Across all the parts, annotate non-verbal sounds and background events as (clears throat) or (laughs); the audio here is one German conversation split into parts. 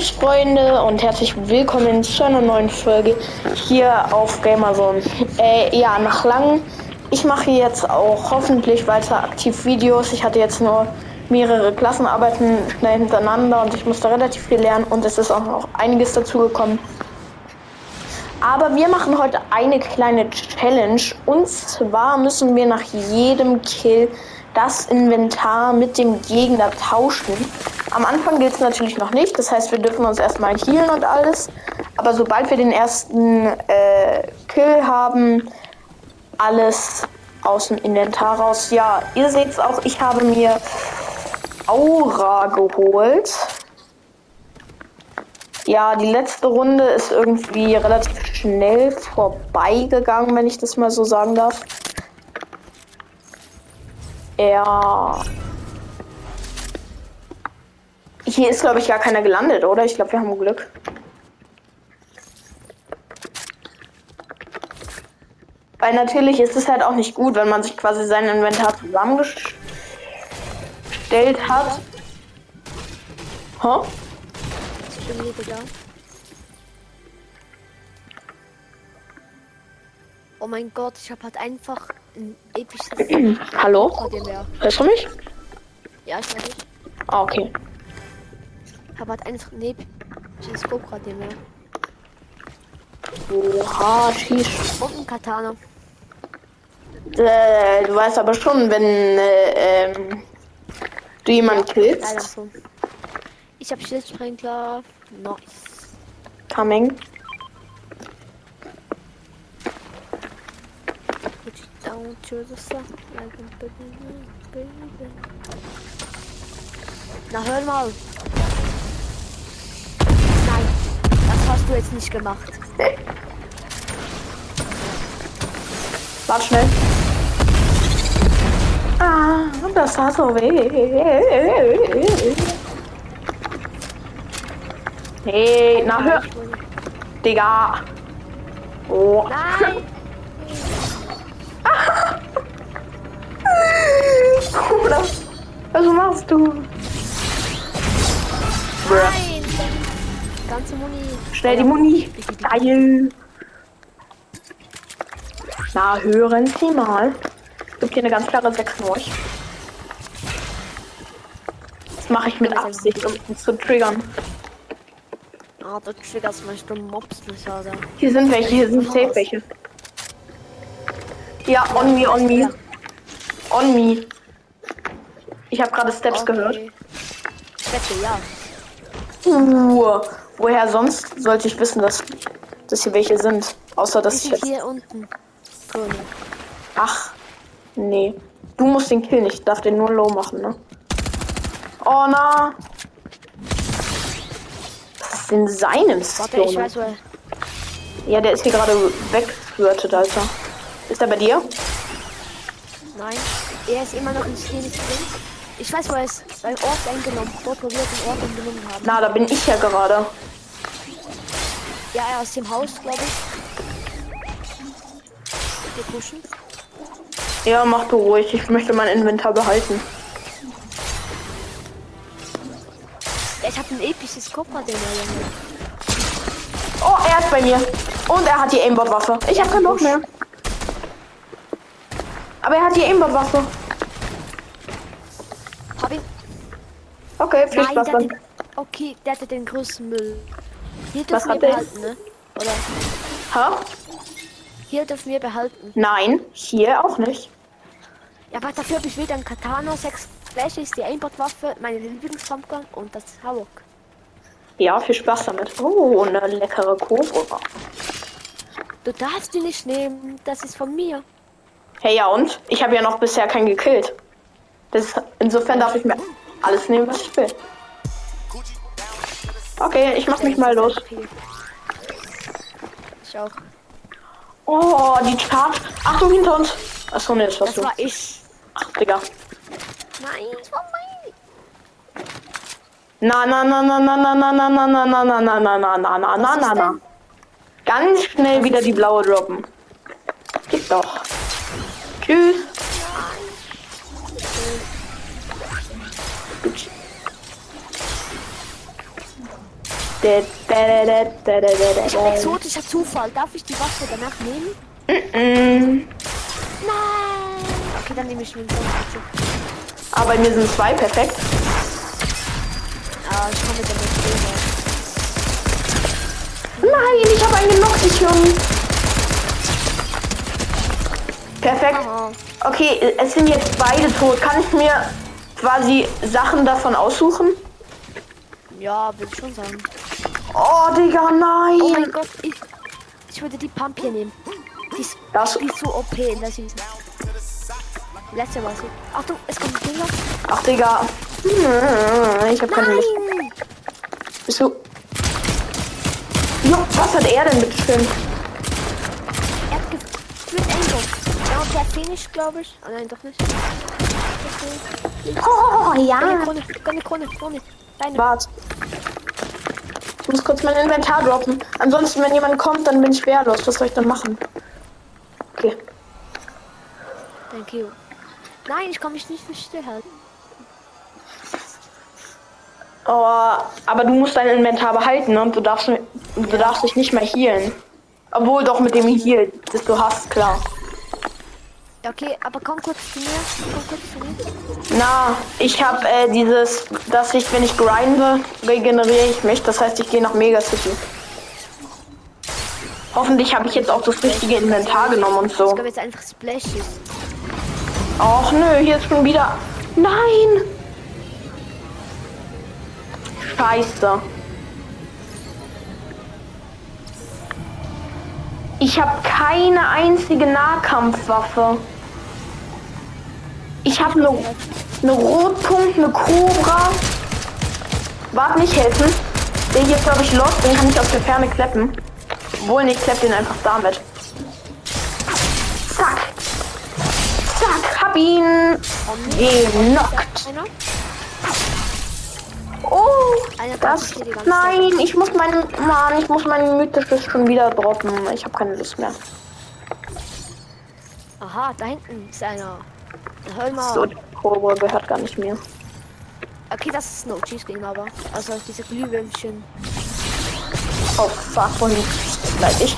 Servus Freunde und herzlich willkommen zu einer neuen Folge hier auf Gamerzone. Äh, ja, nach langem, ich mache jetzt auch hoffentlich weiter aktiv Videos. Ich hatte jetzt nur mehrere Klassenarbeiten schnell hintereinander und ich musste relativ viel lernen und es ist auch noch einiges dazu gekommen. Aber wir machen heute eine kleine Challenge und zwar müssen wir nach jedem Kill das Inventar mit dem Gegner tauschen. Am Anfang gilt es natürlich noch nicht, das heißt, wir dürfen uns erstmal healen und alles. Aber sobald wir den ersten äh, Kill haben, alles aus dem Inventar raus. Ja, ihr seht es auch, ich habe mir Aura geholt. Ja, die letzte Runde ist irgendwie relativ schnell vorbeigegangen, wenn ich das mal so sagen darf. Ja. Hier ist, glaube ich, gar keiner gelandet, oder? Ich glaube, wir haben Glück. Weil natürlich ist es halt auch nicht gut, wenn man sich quasi sein Inventar zusammengestellt hat. Ich bin da. Oh mein Gott, ich habe halt einfach ein episches (clears throat) Hallo? Hörst du mich? Ja, ich weiß nicht. Ah, okay. Ich habe halt einfach ein episches Cobra dem Meer. Oha, schieß. Und ein Katana. Äh, du weißt aber schon, wenn äh, ähm, du jemanden killst. schon. Ich habe Schildsprenkler. Nice. Coming. Down to the sun. Like a baby, baby. Na hör mal. Hast du jetzt nicht gemacht. Warte schnell. Ah, das war so weh. Hey, na hör, Digga. Oh. Nein! (laughs) Bruder, was machst du? Nein! Ganze Muni. Schnell die Muni. Geil. Na, hören Sie mal. Gibt hier eine ganz klare 6 für euch. Das mache ich mit Absicht, um ihn zu triggern. Ah, du triggerst mich, du Mobs nicht, Alter. Hier sind welche, hier sind safe welche. Ja, on me, on me. On me. Ich habe gerade Steps gehört. Ich wette, ja. Uh, woher sonst sollte ich wissen, dass, dass hier welche sind? Außer dass ich jetzt. hier unten. Drin. Ach, nee. Du musst den Kill nicht, ich darf den nur low machen, ne? Oh na. Was ist in seinem Warte, ich weiß, wo er. Ja, der ist hier gerade wegflirtet, Alter. Ist er bei dir? Nein, er ist immer noch Stenis drin. Ich weiß, wo er ist. Beim Ort eingenommen. Dort, wo wir den Ort eingenommen haben. Na, da bin ich ja gerade. Ja, er ist im Haus, glaube ich. Wir pushen. Ja, mach du ruhig. Ich möchte mein Inventar behalten. Ja, ich habe ein episches Kopfhörer, den er. Oh, er ist bei mir. Und er hat die Aimbot-Waffe. Ich habe keinen Bock mehr. Aber er hat die Aimbot-Waffe. Hab ihn. Okay, viel Nein, Spaß der den, Okay, der hatte den größten Müll. Hier Was dürfen wir behalten, ne? Oder Ha? hier dürfen wir behalten. Nein, hier auch nicht. Ja, aber dafür habe ich wieder ein Katana, sechs Flashes, die Aimbot-Waffe, meine Lieblingspumpgun und das Hawk. Ja, viel Spaß damit. Oh, eine leckere Cobra. Du darfst die nicht nehmen, das ist von mir. Hey, ja und? Ich habe ja noch bisher keinen gekillt. Das insofern darf ich mir alles nehmen, was ich will. Okay, ich mach mich mal los. Ich auch. Oh, die Chart. Achtung, hinter uns. Achso, ne, das warst Das du. war ich. Ach, Digga. Nein, das war mein. Na, na, na, na, na, na, na, na, na, na, na, na, na, na, na, na, na, na, na, na. Ganz schnell wieder die blaue droppen. Geht doch. Tschüss. Exotischer Zufall. Darf ich die Waffe danach nehmen? Mm, Nein! Okay, dann nehme ich den Exotischer. Aber mir sind zwei perfekt. Ah, ich komme mit dem Exotischer. Nein, ich habe einen genockt, ich Junge. Perfekt. Aha. Okay, es sind jetzt beide tot. Kann ich mir quasi Sachen davon aussuchen? Ja, würde ich schon sagen. Oh, Digga, Oh mein nein. Gott, ich, ich würde die Pump hier nehmen. Die ist, Das, die ist so OP in der Season. Letzte sie. Achtung, es kommt ein Ding ach, Digga. Hm, Ich habe keine Lust. Nein! Bist du... Jo, was hat er denn bitte schön? Er hat geführt Engo. Ja, und der Finish, glaube ich. Oh nein, doch nicht. Okay. Oh, Deine ja. Krone, deine Krone, Krone. Deine. Warte. Ich muss kurz mein Inventar droppen. Ansonsten, wenn jemand kommt, dann bin ich wehrlos. Was soll ich dann machen? Okay. Thank you. Nein, ich kann mich nicht stillhalten. Oh, aber du musst dein Inventar behalten ne? und du darfst, du darfst dich nicht mehr healen. Obwohl doch mit dem Heal, das du hast, klar. Okay, aber komm kurz zu mir. Komm kurz zu mir. Na, ich habe äh, dieses, dass ich, wenn ich grinde, regeneriere ich mich. Das heißt, ich gehe nach Mega City. Hoffentlich habe ich jetzt auch das richtige Inventar genommen und Ich so. glaube jetzt einfach Splashes. Och nö, hier ist schon wieder. Nein! Scheiße. Ich habe keine einzige Nahkampfwaffe. Ich habe eine eine Rotpunkt, eine Cobra. Warte, nicht helfen. Der hier ist, glaube ich, lost. Den kann ich aus der Ferne kleppen. Wohl nicht, klepp den einfach damit. Zack. Zack, hab ihn. Genockt. Einer das. Nein, ich muss meinen. Mann, ich muss mein mythisches schon wieder droppen. Ich habe keine Lust mehr. Aha, da hinten ist einer. Hör mal. So, der Cobra gehört gar nicht mehr. Okay, das ist ein OG-Skin, aber. Also diese Glühwürmchen. Oh, fuck, wohin bleib ich?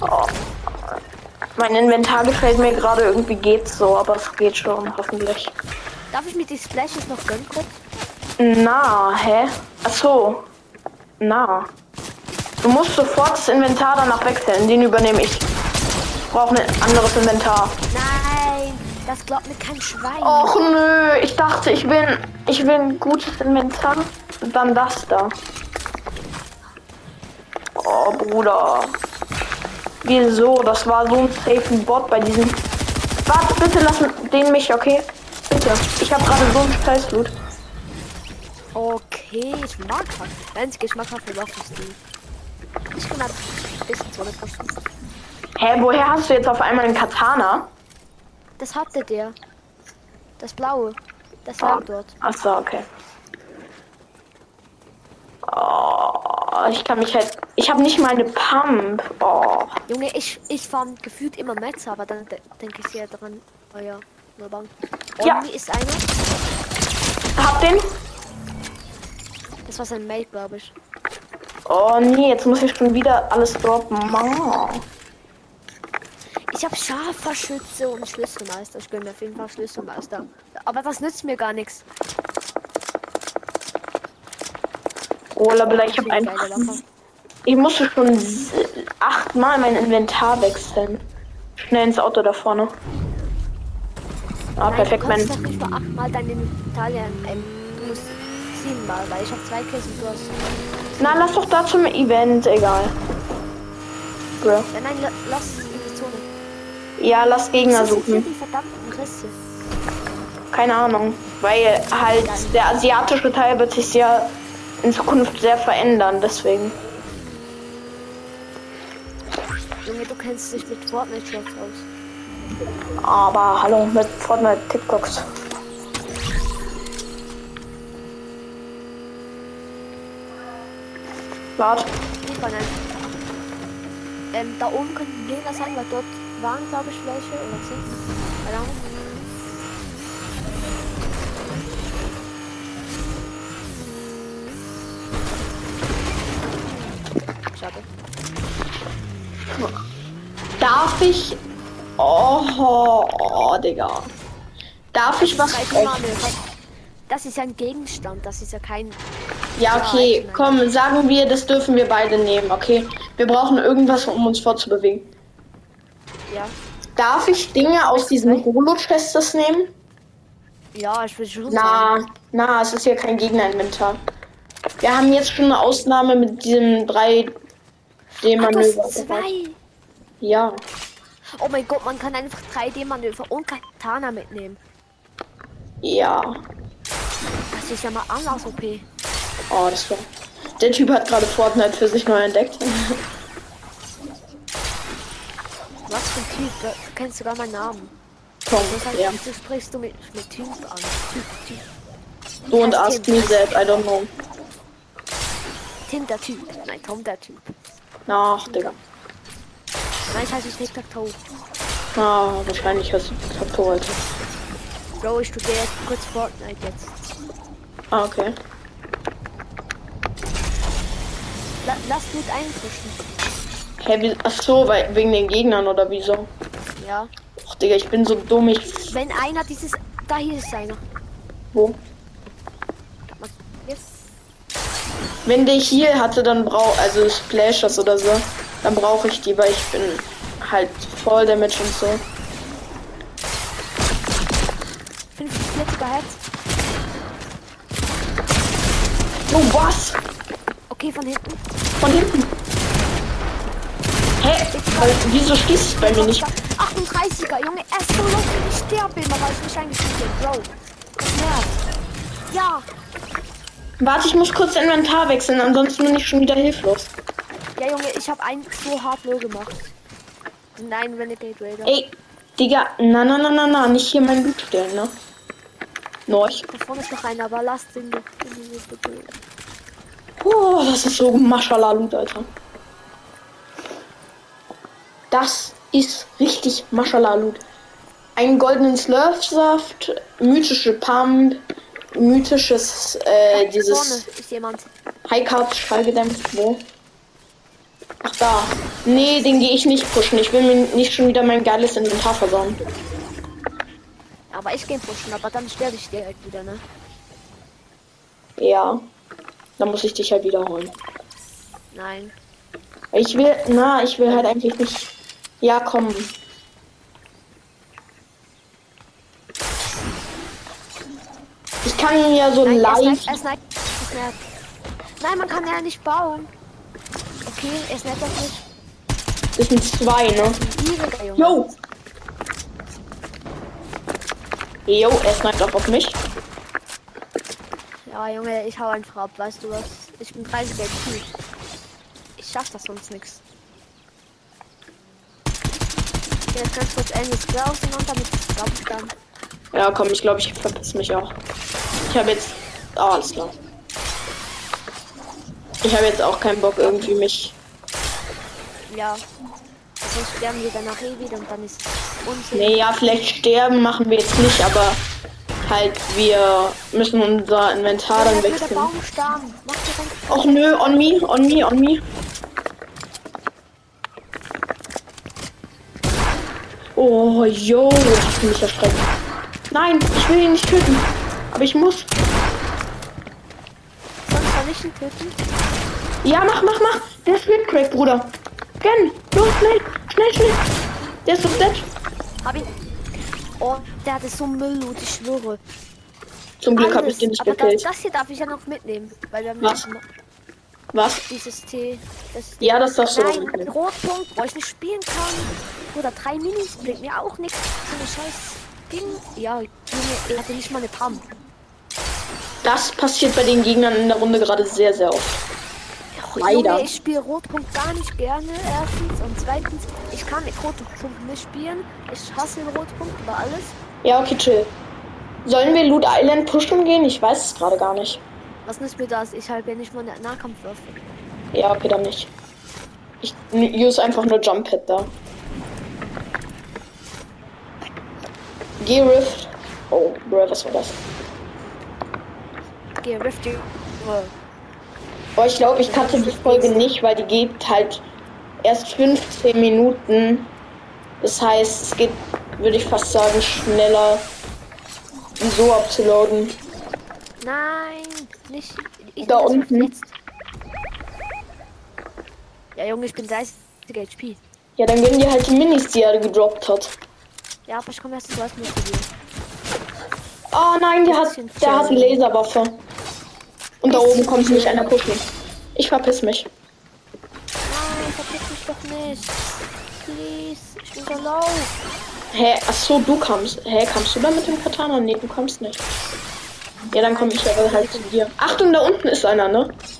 Oh. Mein Inventar gefällt mir gerade irgendwie geht's so, aber es geht schon, hoffentlich. Darf ich mir die Splashes noch gönnen kurz? Na, hä? Ach so. Na. Du musst sofort das Inventar danach wechseln, den übernehme ich. Ich brauche ein anderes Inventar. Nein, das glaubt mir kein Schwein. Och nö, ich dachte, ich bin, ich will ein gutes Inventar. Dann das da. Oh, Bruder. Wieso? Das war so ein safe Bot bei diesem. Warte, bitte lass den mich, okay? Bitte. Ich habe gerade so einen Scheißloot. Okay, ich mag halt. Der einzige schmackhafte Waffe ist die. Ich bin halt ein bisschen zu kosten. Hä, woher hast du jetzt auf einmal einen Katana? Das hatte der. Das blaue. Das Ah. lag dort. Ach so, okay. Oh, ich kann mich halt. Ich habe nicht mal eine Pump. Oh. Junge, ich, ich fand gefühlt immer Metz, aber dann de denke ich sehr dran. Oh ja, nur Bank. Ja. Ist einer. Hab den? Das war sein Mate, glaube ich. Oh nee, jetzt muss ich schon wieder alles droppen. Mann. Ich habe scharfer Schütze und Schlüsselmeister. Ich bin mir auf jeden Fall Schlüsselmeister. Aber das nützt mir gar nichts. Oh, aber ich habe einfach. Ich musste schon achtmal mein Inventar wechseln. Schnell ins Auto da vorne. Ah, Nein, perfekt, du mein. kannst doch nicht nur achtmal dein Inventar ähm, Du musst siebenmal, weil ich habe zwei und du hast. Na, lass doch da zum Event, egal. Bro. Ja, nein, la lass in die Zone. Ja, lass Gegner suchen. Keine Ahnung. Weil halt der asiatische Teil wird sich ja in Zukunft sehr verändern, deswegen. Junge, du kennst dich mit Fortnite-Shots aus. Aber hallo mit Fortnite TikToks. Wart. Ähm, da oben könnten die Gegner sein, weil dort waren glaube ich welche oder sind. Keine Schade. Darf ich Oh, oh, Digga. Darf ich was. Das ist ja ein Gegenstand, das ist ja kein. Ja, okay. Komm, sagen wir, das dürfen wir beide nehmen, okay? Wir brauchen irgendwas, um uns fortzubewegen. Ja. Darf ich Dinge aus diesen Holo-Chests nehmen? Ja, ich will schon sagen. Na, na, es ist ja kein Gegner-Inventar. Wir haben jetzt schon eine Ausnahme mit diesem 3 Ach, d du hast manöver zwei. Ja. Oh mein Gott, man kann einfach 3D-Manöver und Katana mitnehmen. Ja. Das ist ja mal anders OP. Oh, das war. Der Typ hat gerade Fortnite für sich neu entdeckt. Was für ein Typ? Du kennst sogar meinen Namen. Tom, Das heißt, ja. wieso sprichst du mit, mit Typ an? Typ, Typ. Don't ask Tim. me that, I don't know. Tim der Typ. Nein, Tom der Typ. Ach, Digga. Nein, ich heiße Tic Tac Toe. Ah, wahrscheinlich hast du Faktor heute. Bro, ich studiere jetzt kurz Fortnite jetzt. Ah, okay. La lass gut einpushen. Hä, wie, ach so, weil, wegen den Gegnern oder wieso? Ja. Ach, Digga, ich bin so dumm, ich. Wenn einer dieses. Da hier ist einer. Wo? Wenn der hier hatte, dann brauch, also Splashers oder so, dann brauche ich die, weil ich bin halt voll Damage und so. 45er Herz. Oh, was? Okay, von hinten. Von hinten. Hä? Weil, wieso schießt es bei mir nicht? 38er, Junge, er ist so low, ich sterbe immer, weil ich mich eingeschrieben bin, Bro. Das nervt. Ja, Warte, ich muss kurz Inventar wechseln, ansonsten bin ich schon wieder hilflos. Ja, Junge, ich habe einen so hart low gemacht. Nein, Renegade Raider. Ey, Digga, na na na na na, nicht hier mein Loot stellen, ne? Norch. Da vorne ist noch einer, aber lasst den doch. Oh, das ist so Maschallah Loot, Alter. Das ist richtig Maschallah Loot. Einen goldenen Slurfsaft, mythische Pump, mythisches, äh, Vorne dieses ist jemand. Highcard schallgedämpft, wo? Ach da. Nee, den gehe ich nicht pushen. Ich will mir nicht schon wieder mein geiles Inventar versauen. Aber ich gehe pushen, aber dann sterbe ich direkt wieder, ne? Ja. Dann muss ich dich halt wiederholen. Nein. Ich will, na, ich will halt eigentlich nicht. Ja, komm. Ich kann ihn ja so Nein, leicht. Nein, man kann ja nicht bauen. Okay, er sniped das nicht. Das sind zwei, ne? Gieriger Junge. Jo! Jo, er sniped auch auf mich. Ja, Junge, ich hau einfach ab, weißt du was? Ich bin 30 Geld Typ. Ich schaff das sonst nix. Geh jetzt ganz kurz Ennis draußen und damit ich dann. Ja, komm, ich glaube, ich verpiss mich auch. Ich habe jetzt. Ah, alles klar. Ich habe jetzt auch keinen Bock, irgendwie mich. Ja. Sonst sterben wir danach eh wieder und dann ist Unsinn. Nee, ja, vielleicht sterben machen wir jetzt nicht, aber halt, wir müssen unser Inventar dann Ja, der wechseln. Och nö, on me, on me, on me. Oh, yo, hast du mich erschreckt. Nein, ich will ihn nicht töten. Aber ich muss. Töten. Ja, mach, mach, mach. Der ist Crack, Bruder. Gönn. Los, schnell, schnell, schnell. Der ist doch dead. Hab ihn. Oh, der hatte so Müll und ich schwöre. Zum Glück habe ich den nicht Aber das, das hier darf ich ja noch mitnehmen. Weil wir haben Was? Was? dieses T. Das Ja, das darfst du Nein, mitnehmen. Rotpunkt, wo ich nicht spielen kann. Oder drei Minis bringt mir auch nichts. So eine scheiß Ding. Ja, Junge, er hatte nicht mal eine Pump. Das passiert bei den Gegnern in der Runde gerade sehr, sehr oft. Leider. Junge, ich spiele Rotpunkt gar nicht gerne, erstens. Und zweitens, ich kann mit Rotpunkt nicht spielen. Ich hasse den Rotpunkt über alles. Ja, okay, chill. Sollen wir Loot Island pushen gehen? Ich weiß es gerade gar nicht. Was nützt mir das? Ich habe ja nicht mal eine Nahkampfwaffe. Ja, okay, dann nicht. Ich use einfach nur Jump Pad da. Geh Rift. Oh, bro, was war das? Geh, Rift. Oh, ich glaube, ich kannte die Folge nicht, weil die geht halt erst 15 Minuten. Das heißt, es geht, würde ich fast sagen, schneller, ihn so abzuladen. Nein, nicht. Ich Da unten. verletzt. Ja, Junge, ich bin 30 HP. Ja, dann gönnen dir halt die Minis, die er gedroppt hat. Ja, aber ich komme erst zuerst mit zu dir. Oh nein, der hat, der hat Jerry. Laserwaffe. Und da oben kommt nicht einer pushen. Ich verpiss mich. Nein, verpiss mich doch nicht. Please, ich bin so low. Hä, ach so, du kommst. Hä, kommst du da mit dem Katana? Nee, du kommst nicht. Ja, dann komme ich aber halt zu dir. Achtung, da unten ist einer, ne? Ich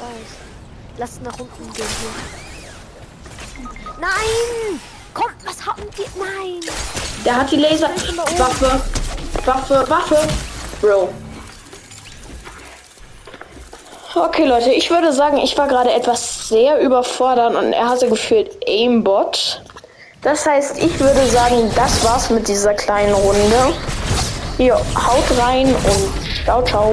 weiß. Lass nach unten gehen hier. Nein! Komm, was haben die? Nein! Der hat die Laser. Waffe. Waffe, Waffe. Bro. Okay, Leute, ich würde sagen, ich war gerade etwas sehr überfordert und er hatte gefühlt Aimbot. Das heißt, ich würde sagen, das war's mit dieser kleinen Runde. Hier, haut rein und ciao, ciao.